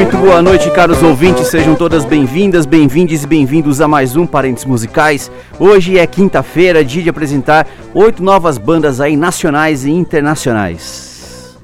Muito boa noite, caros ouvintes. Sejam todas bem-vindas, bem-vindes e bem-vindos a mais um Parentes Musicais. Hoje é quinta-feira, dia de apresentar oito novas bandas aí nacionais e internacionais.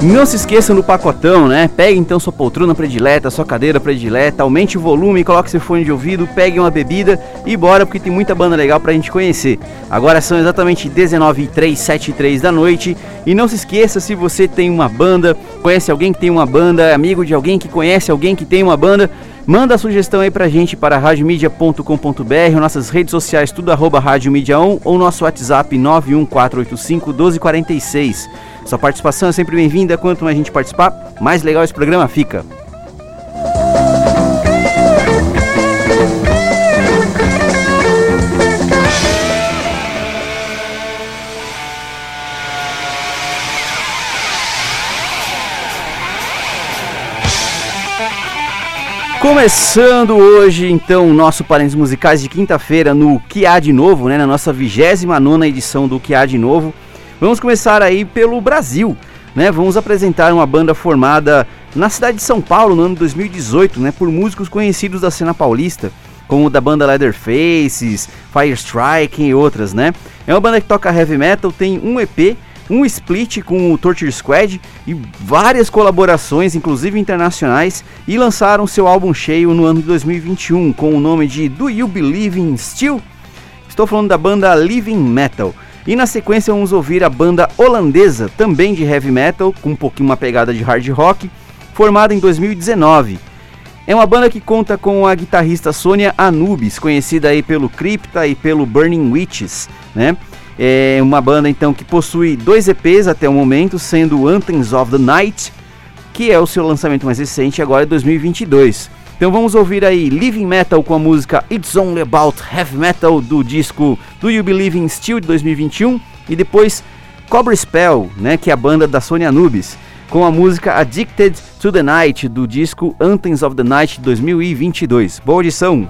Não se esqueçam do pacotão, né? Pegue então sua poltrona predileta, sua cadeira predileta, aumente o volume, coloque seu fone de ouvido, pegue uma bebida e bora porque tem muita banda legal pra gente conhecer. Agora são exatamente 19 h 3, 7 3 da noite e não se esqueça se você tem uma banda, conhece alguém que tem uma banda, é amigo de alguém que conhece alguém que tem uma banda, Manda a sugestão aí pra gente para radiomedia.com.br, nossas redes sociais, tudo arroba radiomedia 1 ou nosso WhatsApp 91485 1246. Sua participação é sempre bem-vinda. Quanto mais gente participar, mais legal esse programa fica. Começando hoje, então, nosso Parentes Musicais de quinta-feira no Que Há de Novo, né? Na nossa 29 edição do Que Há de Novo. Vamos começar aí pelo Brasil, né? Vamos apresentar uma banda formada na cidade de São Paulo no ano de 2018, né? Por músicos conhecidos da cena paulista, como da banda Leatherfaces, Fire Strike e outras, né? É uma banda que toca heavy metal, tem um EP, um split com o Torture Squad e várias colaborações, inclusive internacionais, e lançaram seu álbum cheio no ano de 2021 com o nome de Do You Believe in Steel? Estou falando da banda Living Metal. E na sequência vamos ouvir a banda holandesa, também de heavy metal, com um pouquinho uma pegada de hard rock, formada em 2019. É uma banda que conta com a guitarrista Sônia Anubis, conhecida aí pelo Crypta e pelo Burning Witches, né? É uma banda então que possui dois EPs até o momento, sendo Anthems of the Night, que é o seu lançamento mais recente agora em 2022. Então vamos ouvir aí Living Metal com a música It's Only About Heavy Metal do disco Do You Believe in Steel de 2021 e depois Cobra Spell, né, que é a banda da Sony Anubis, com a música Addicted to the Night do disco Anthems of the Night de 2022. Boa audição!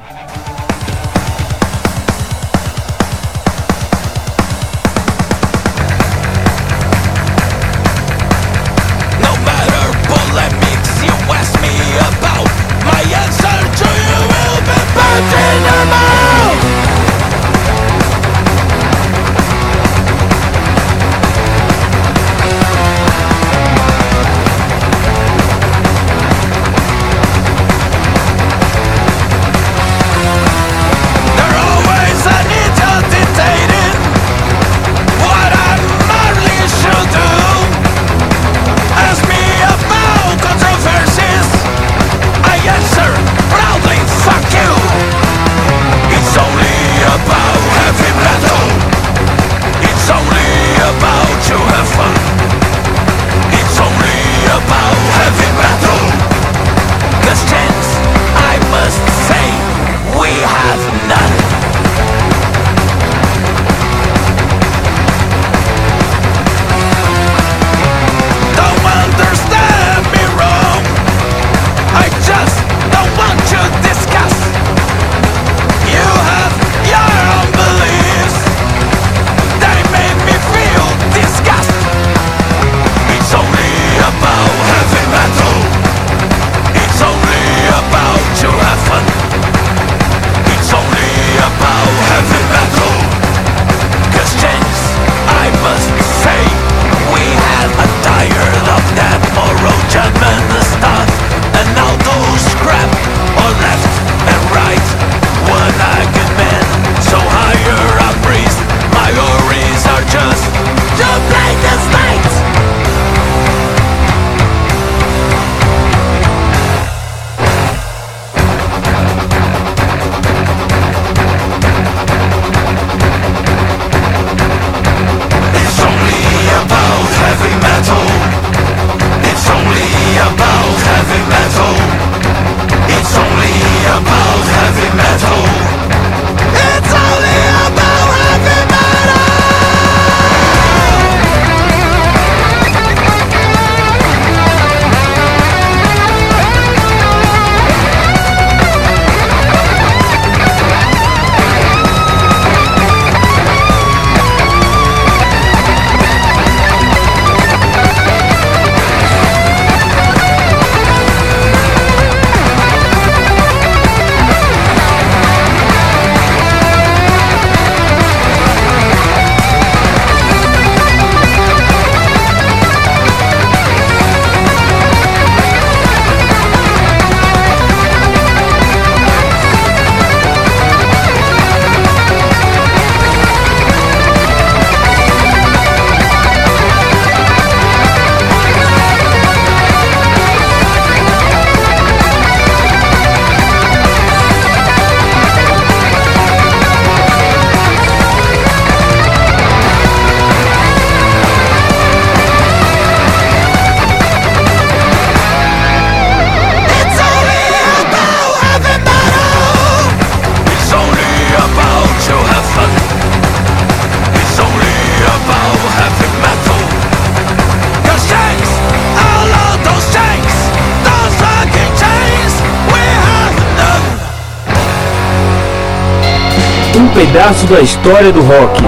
Pedaço da história do rock.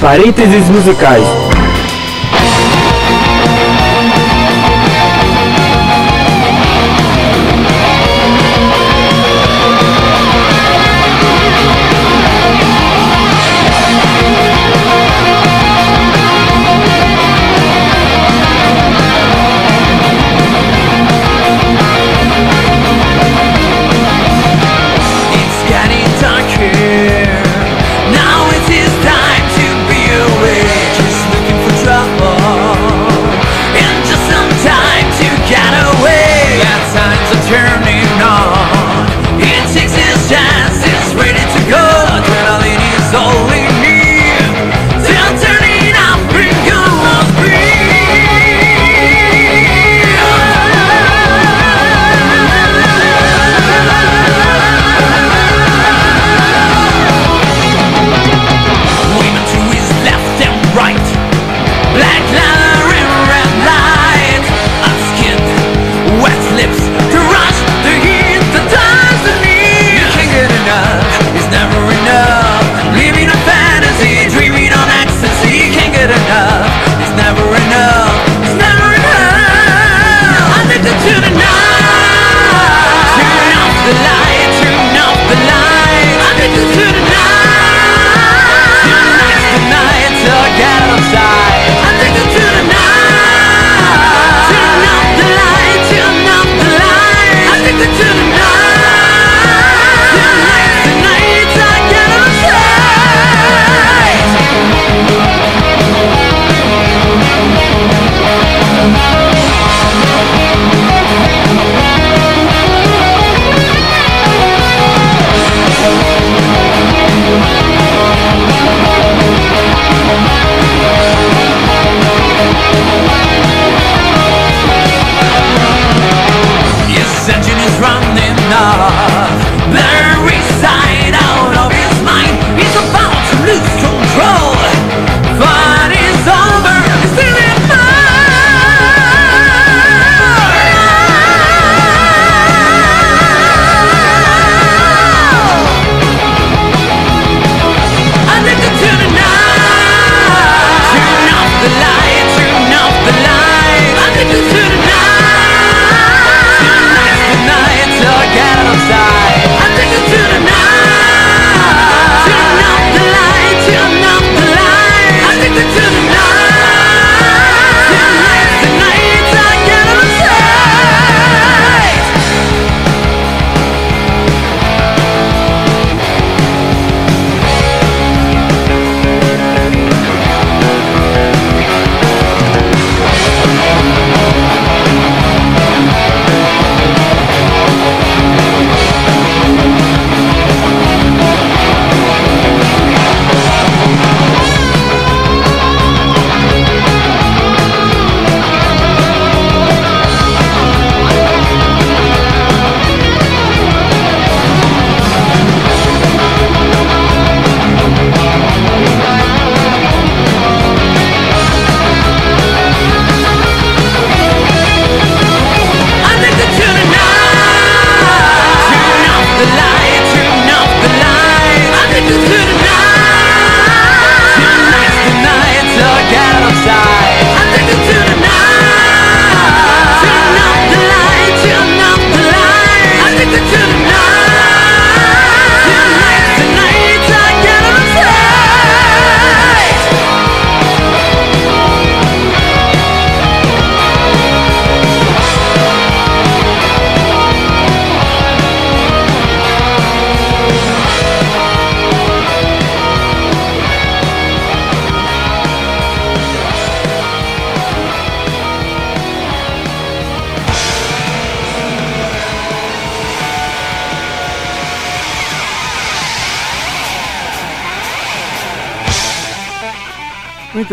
Parênteses musicais.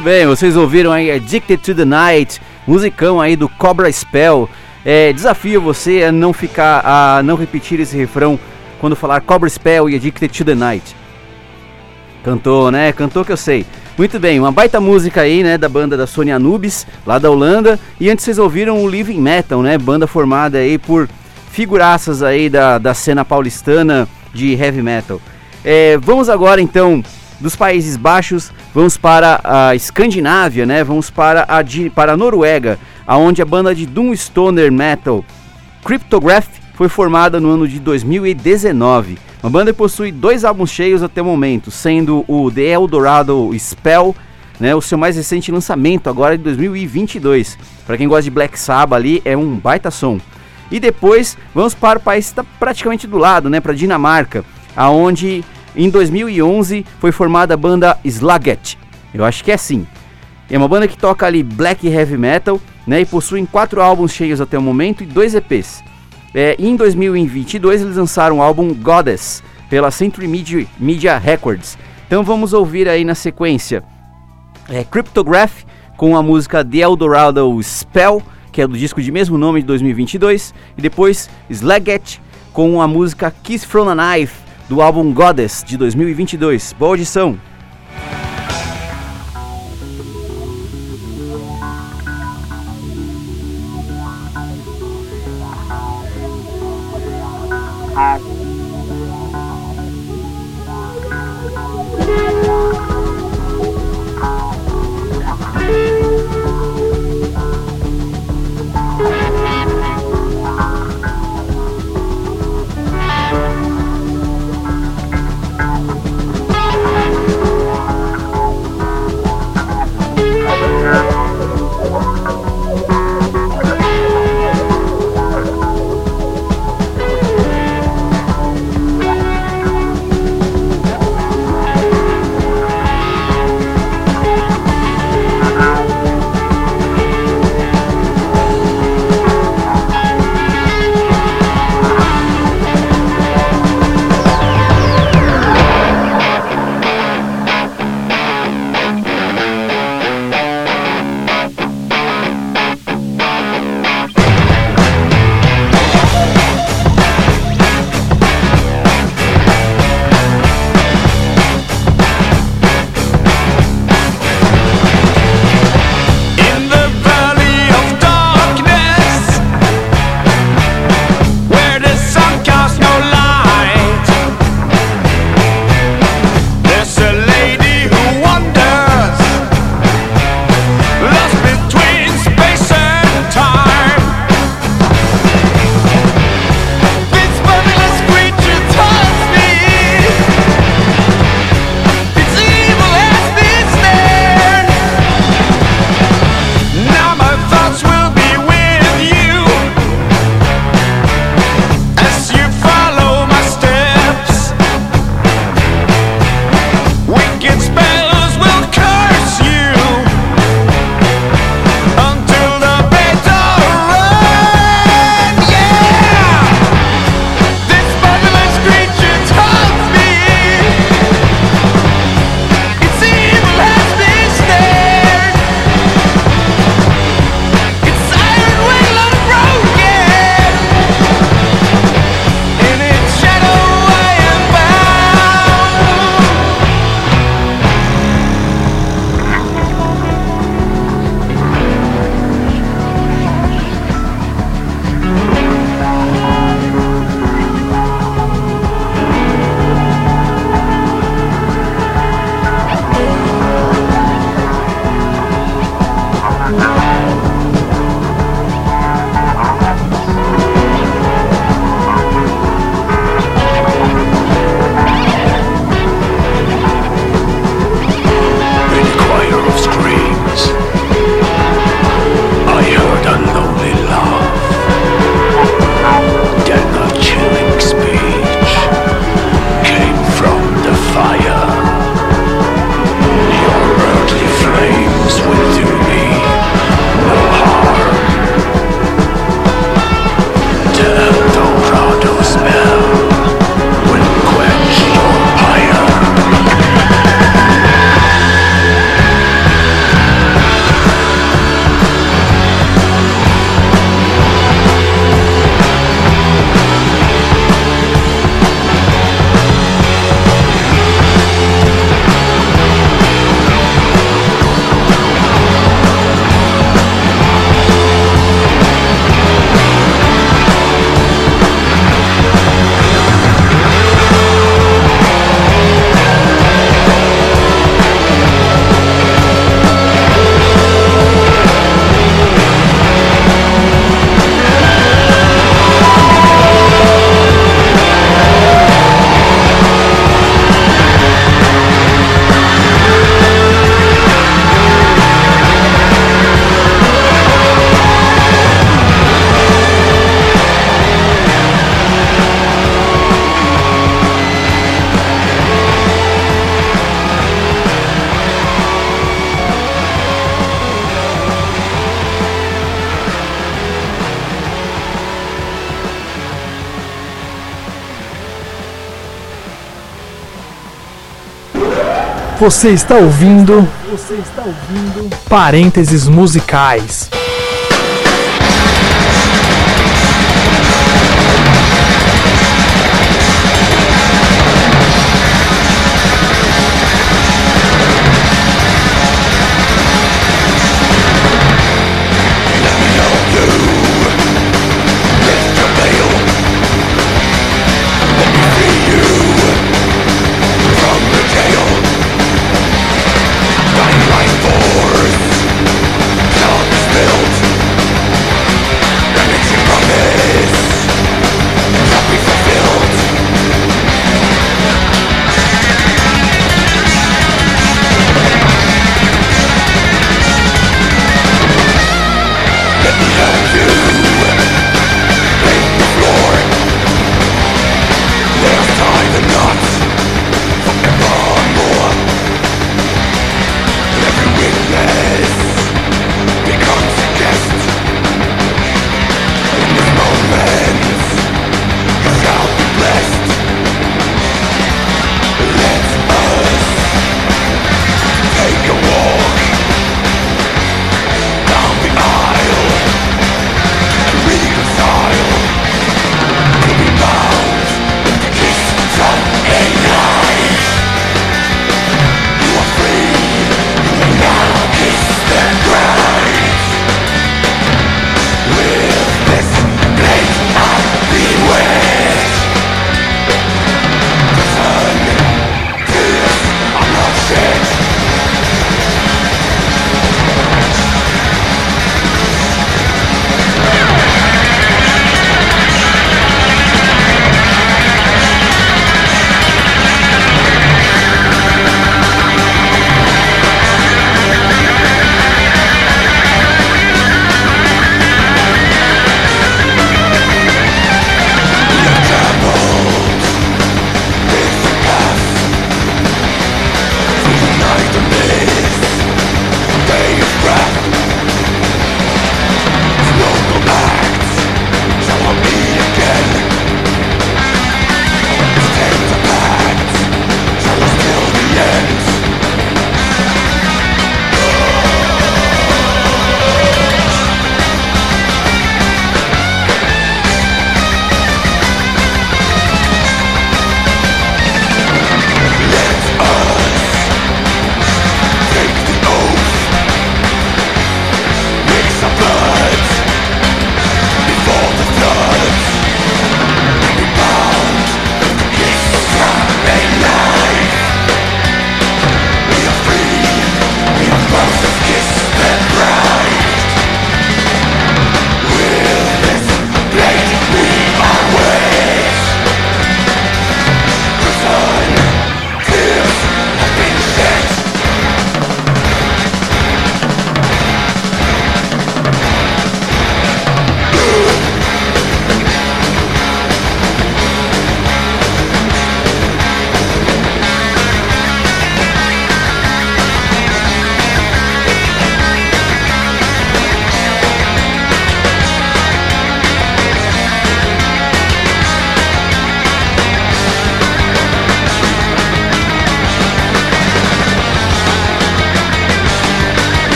Muito bem, vocês ouviram aí Addicted to the Night, musicão aí do Cobra Spell. É, desafio você a não ficar, a não repetir esse refrão quando falar Cobra Spell e Addicted to the Night. Cantou, né? Cantou que eu sei. Muito bem, uma baita música aí, né, da banda da Sony Anubis, lá da Holanda. E antes vocês ouviram o Living Metal, né, banda formada aí por figuraças aí da, da cena paulistana de heavy metal. É, vamos agora então dos Países Baixos, vamos para a Escandinávia, né? Vamos para a, para a Noruega, aonde a banda de Doom Stoner Metal Cryptograph foi formada no ano de 2019. A banda possui dois álbuns cheios até o momento, sendo o The Eldorado Spell, né, o seu mais recente lançamento agora de 2022. Para quem gosta de Black Sabbath ali, é um baita som. E depois vamos para o país que está praticamente do lado, né, para Dinamarca, aonde em 2011 foi formada a banda Slaget. Eu acho que é assim. É uma banda que toca ali black heavy metal, né, e possuem quatro álbuns cheios até o momento e dois EPs. É, em 2022 eles lançaram o álbum Goddess pela Century Media, Media Records. Então vamos ouvir aí na sequência é, Cryptograph com a música The Eldorado Spell, que é do disco de mesmo nome de 2022, e depois Slaget com a música Kiss from a Knife do álbum Goddess de 2022. Boa audição! Você está ouvindo? Você está ouvindo? Parênteses musicais.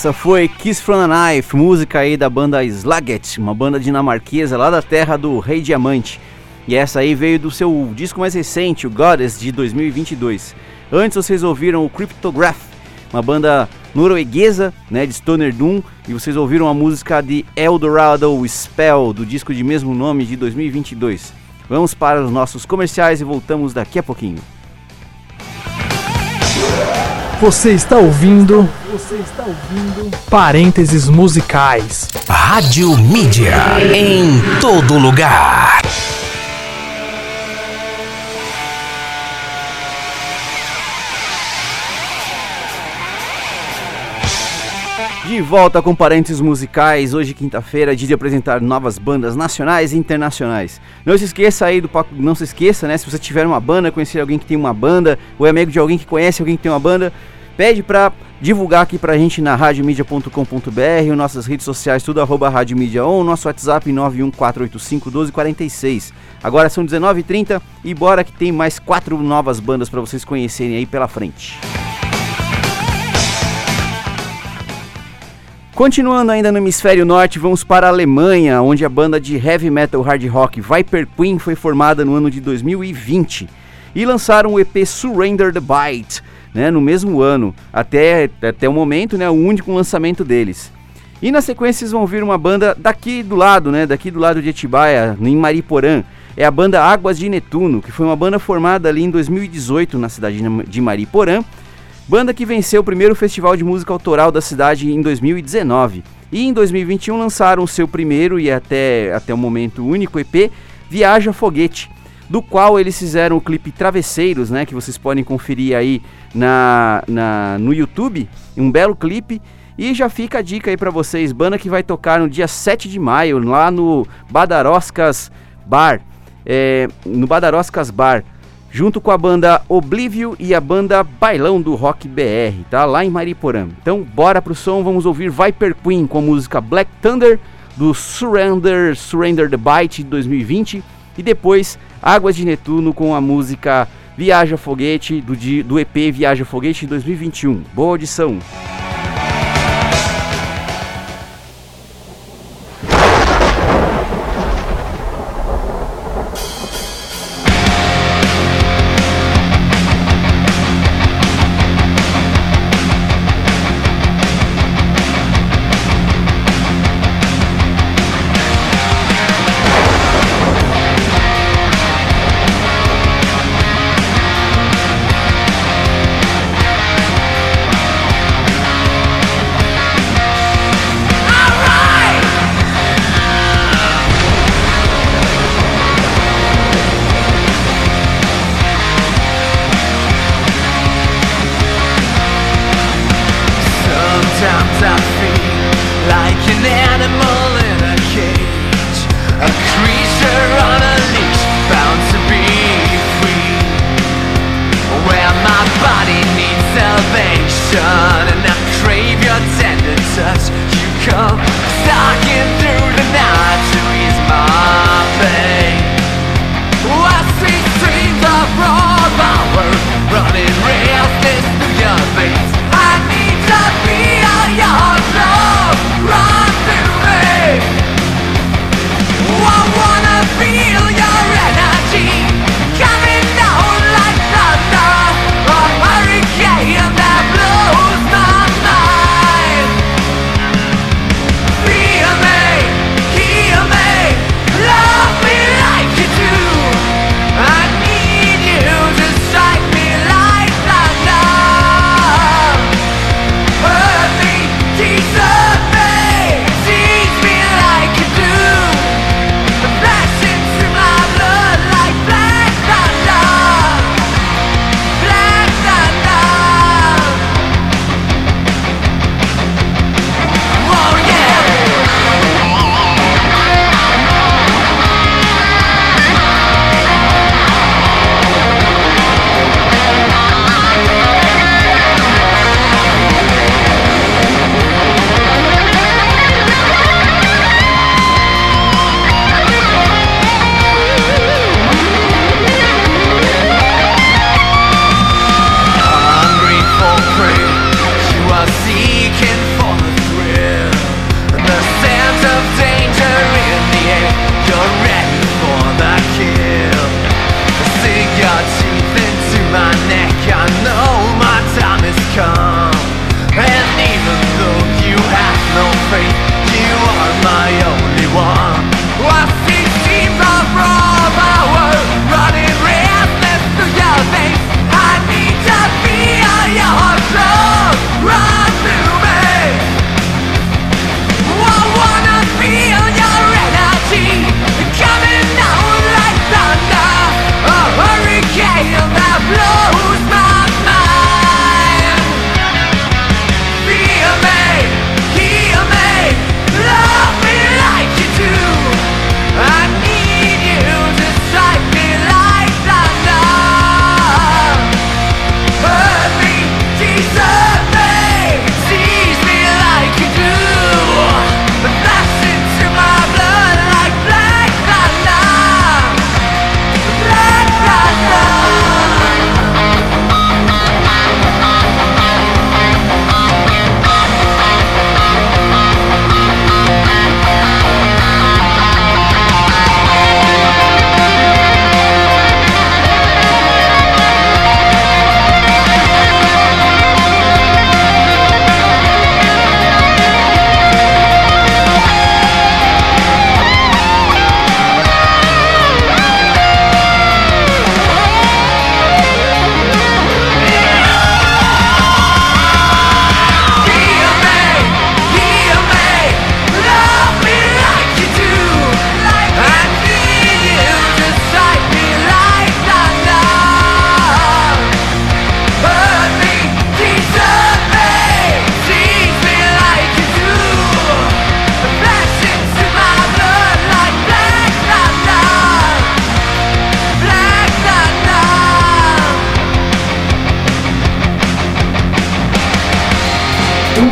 Essa foi Kiss from a Knife, música aí da banda Slugget, uma banda dinamarquesa lá da terra do Rei Diamante. E essa aí veio do seu disco mais recente, o Goddess, de 2022. Antes vocês ouviram o Cryptograph, uma banda norueguesa, né, de Stoner Doom, e vocês ouviram a música de Eldorado Spell, do disco de mesmo nome de 2022. Vamos para os nossos comerciais e voltamos daqui a pouquinho. Você está ouvindo? Você está ouvindo? Parênteses musicais. Rádio Mídia em todo lugar. De volta com parênteses musicais, hoje quinta-feira, dia de apresentar novas bandas nacionais e internacionais. Não se esqueça aí do não se esqueça, né, se você tiver uma banda, conhecer alguém que tem uma banda, ou é amigo de alguém que conhece alguém que tem uma banda, pede pra divulgar aqui pra gente na radiomedia.com.br, nossas redes sociais, tudo arroba radiomedia ou nosso WhatsApp 914851246. Agora são 19h30 e bora que tem mais quatro novas bandas para vocês conhecerem aí pela frente. Continuando ainda no hemisfério norte, vamos para a Alemanha, onde a banda de heavy metal hard rock Viper Queen foi formada no ano de 2020 e lançaram o EP Surrender the Bite, né, no mesmo ano, até, até o momento, né, o único lançamento deles. E na sequência vocês vão ouvir uma banda daqui do lado, né, daqui do lado de Etibaia, em Mariporã. É a banda Águas de Netuno, que foi uma banda formada ali em 2018 na cidade de Mariporã Banda que venceu o primeiro festival de música autoral da cidade em 2019. E em 2021 lançaram seu primeiro e até, até o momento único EP, Viaja Foguete, do qual eles fizeram o clipe Travesseiros, né, que vocês podem conferir aí na, na, no YouTube, um belo clipe. E já fica a dica aí para vocês, banda que vai tocar no dia 7 de maio, lá no Badaroscas Bar, é, no Badaroscas Bar, junto com a banda Oblivio e a banda Bailão do Rock BR, tá? Lá em Mariporã. Então, bora pro som, vamos ouvir Viper Queen com a música Black Thunder do Surrender, Surrender the Bite de 2020 e depois Águas de Netuno com a música Viaja Foguete do, do EP Viaja Foguete de 2021. Boa audição! Like an animal in a cage. A creature on a leash Bound to be free. Where my body needs salvation And I crave your tender touch You come stalking through the night To ease my pain. Dreams of Running your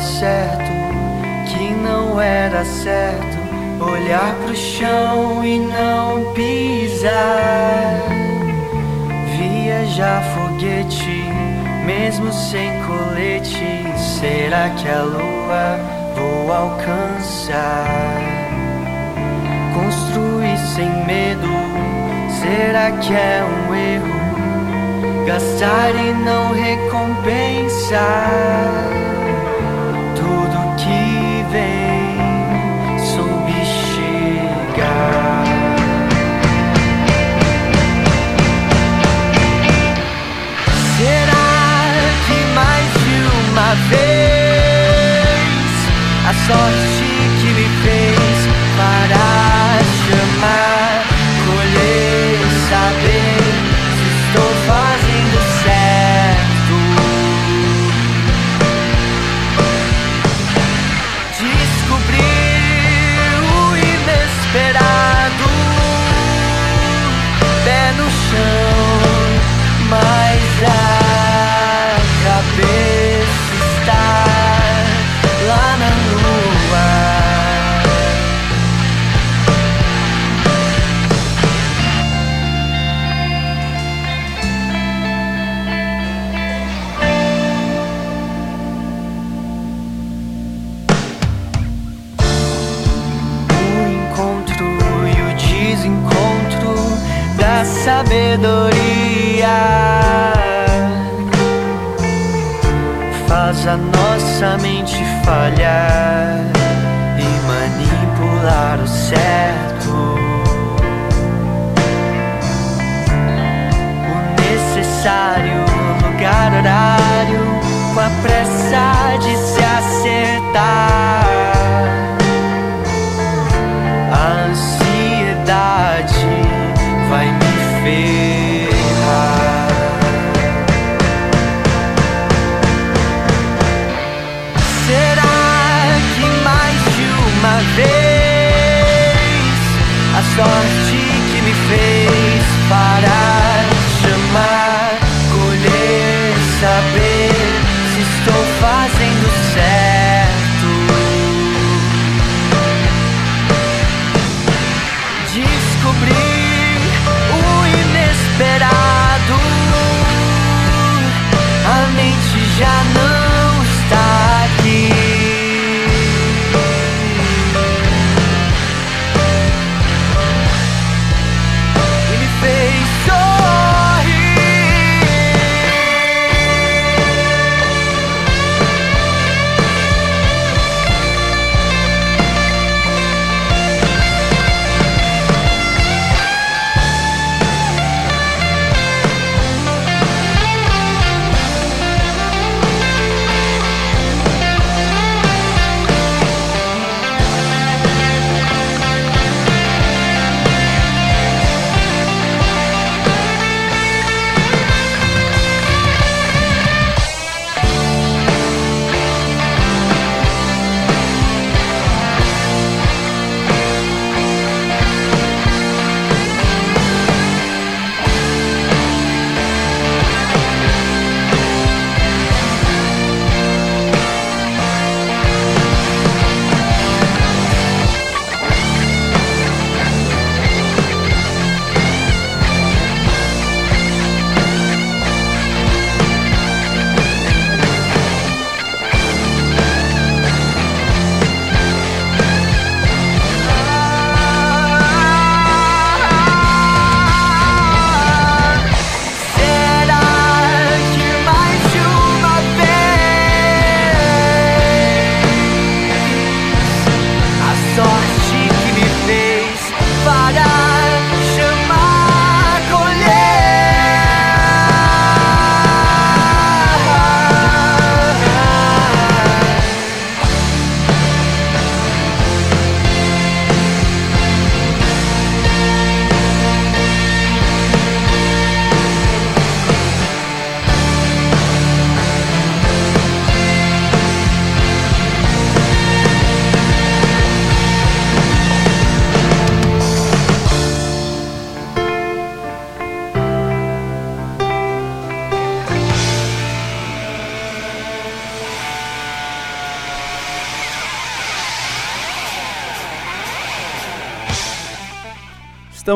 Certo que não era certo olhar pro chão e não pisar. Viajar foguete, mesmo sem colete. Será que a lua vou alcançar? Construir sem medo, será que é um erro? Gastar e não recompensar. Sorte que me fez para chamar, colher, saber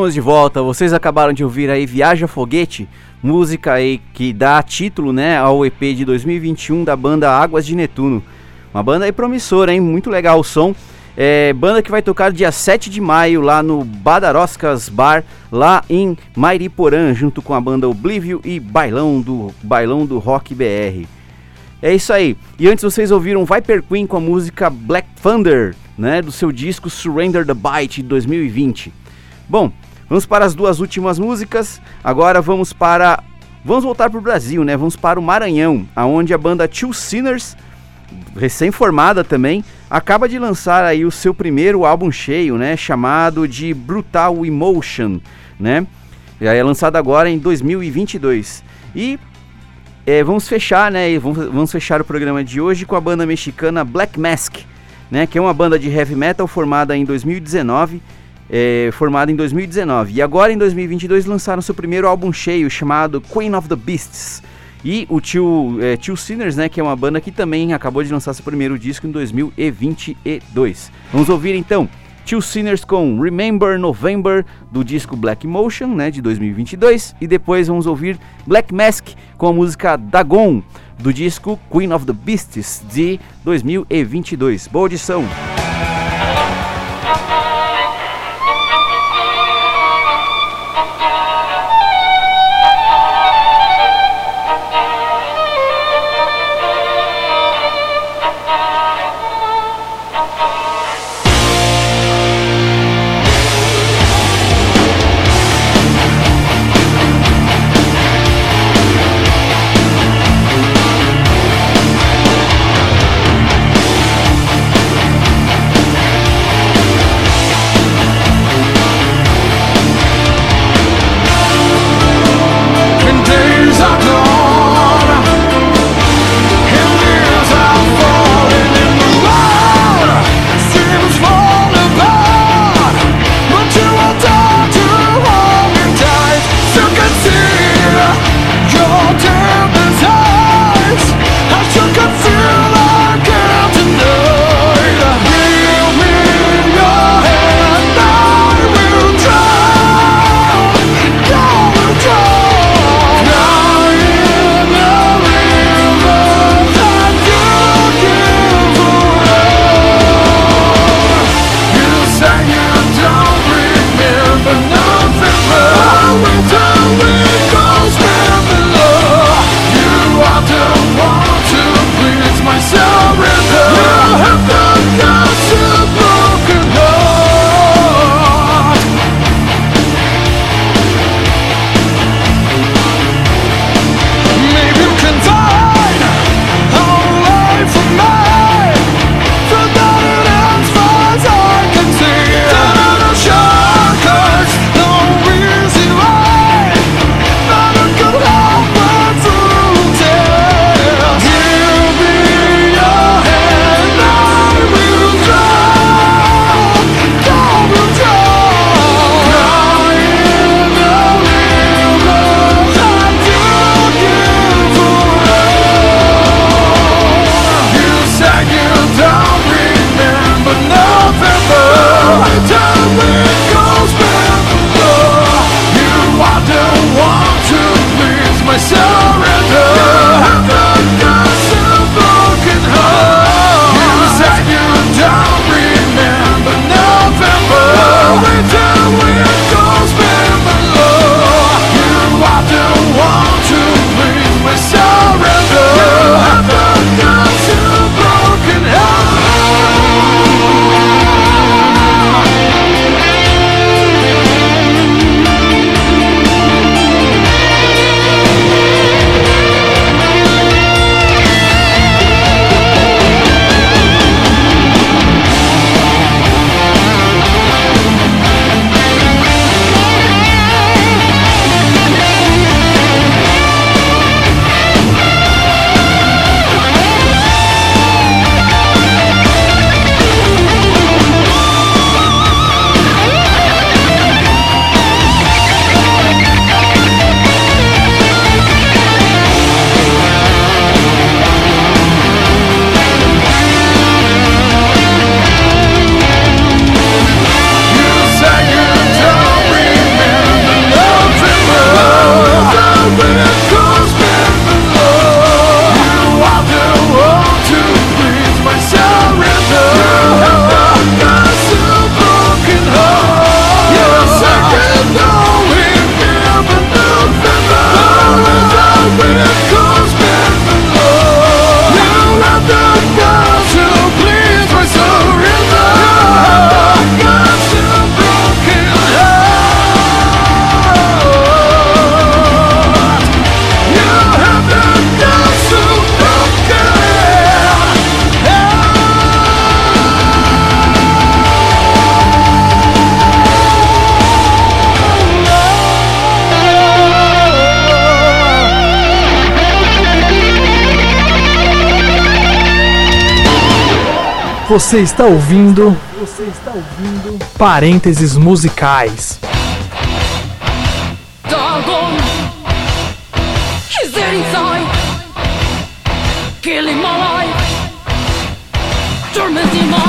Estamos de volta. Vocês acabaram de ouvir aí Viaja Foguete, música aí que dá título, né, ao EP de 2021 da banda Águas de Netuno. Uma banda aí promissora, hein? Muito legal o som. É, banda que vai tocar dia 7 de maio lá no Badaroscas Bar, lá em Mairiporã, junto com a banda Oblivio e Bailão do Bailão do Rock BR. É isso aí. E antes vocês ouviram Viper Queen com a música Black Thunder, né, do seu disco Surrender the Bite de 2020. Bom, vamos para as duas últimas músicas. Agora vamos para vamos voltar para o Brasil, né? Vamos para o Maranhão, aonde a banda Two Sinners, recém-formada também, acaba de lançar aí o seu primeiro álbum cheio, né, chamado de Brutal Emotion, né? Já é lançado agora em 2022. E é, vamos fechar, né? Vamos, vamos fechar o programa de hoje com a banda mexicana Black Mask, né? Que é uma banda de heavy metal formada em 2019 é, formada em 2019. E agora, em 2022, lançaram seu primeiro álbum cheio, chamado Queen of the Beasts. E o Tio, é, Tio Sinners, né, que é uma banda que também acabou de lançar seu primeiro disco em 2022. Vamos ouvir então Tio Sinners com Remember November do disco Black Motion, né, de 2022, e depois vamos ouvir Black Mask com a música Dagon do disco Queen of the Beasts de 2022. Boa audição. Você está ouvindo. Você está ouvindo. Parênteses musicais. Doggone. He's there inside. Killing my life. Tormenting my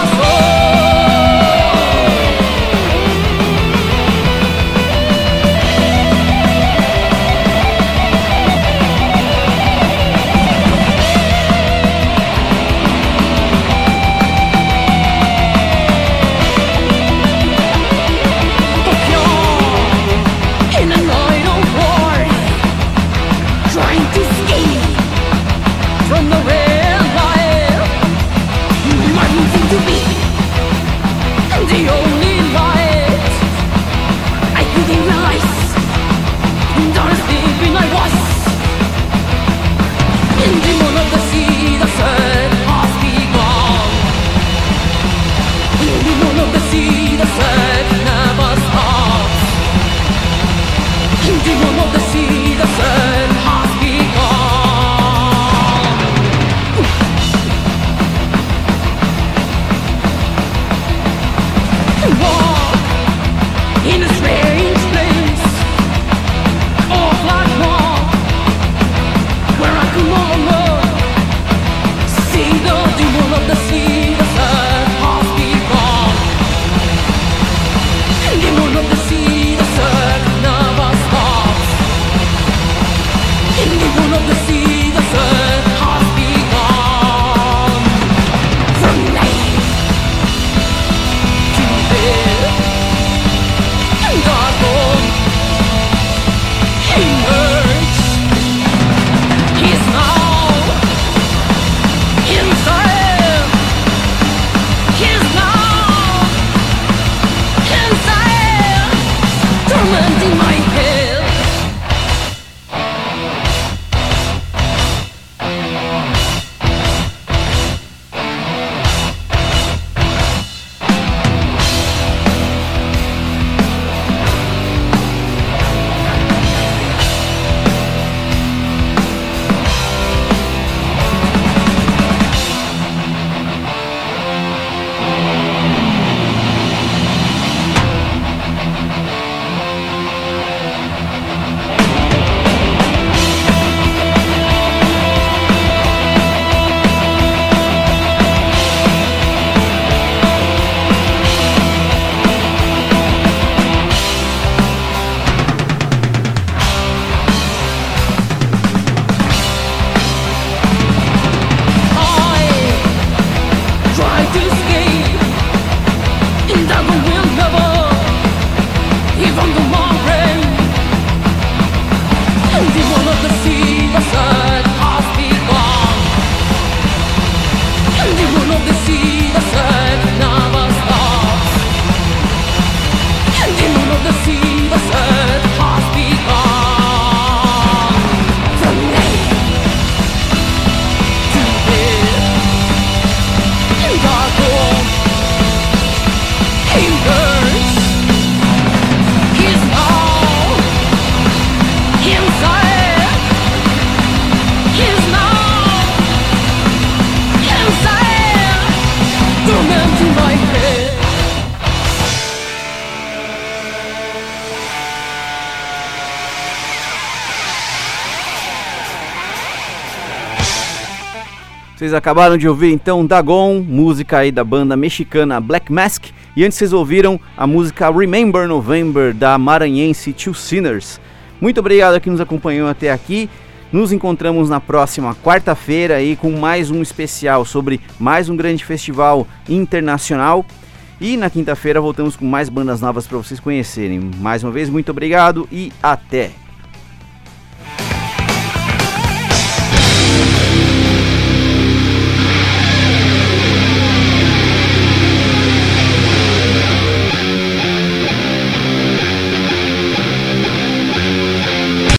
Vocês acabaram de ouvir então Dagon, música aí da banda mexicana Black Mask, e antes vocês ouviram a música Remember November da maranhense Two Sinners. Muito obrigado a quem nos acompanhou até aqui. Nos encontramos na próxima quarta-feira aí com mais um especial sobre mais um grande festival internacional. E na quinta-feira voltamos com mais bandas novas para vocês conhecerem. Mais uma vez, muito obrigado e até!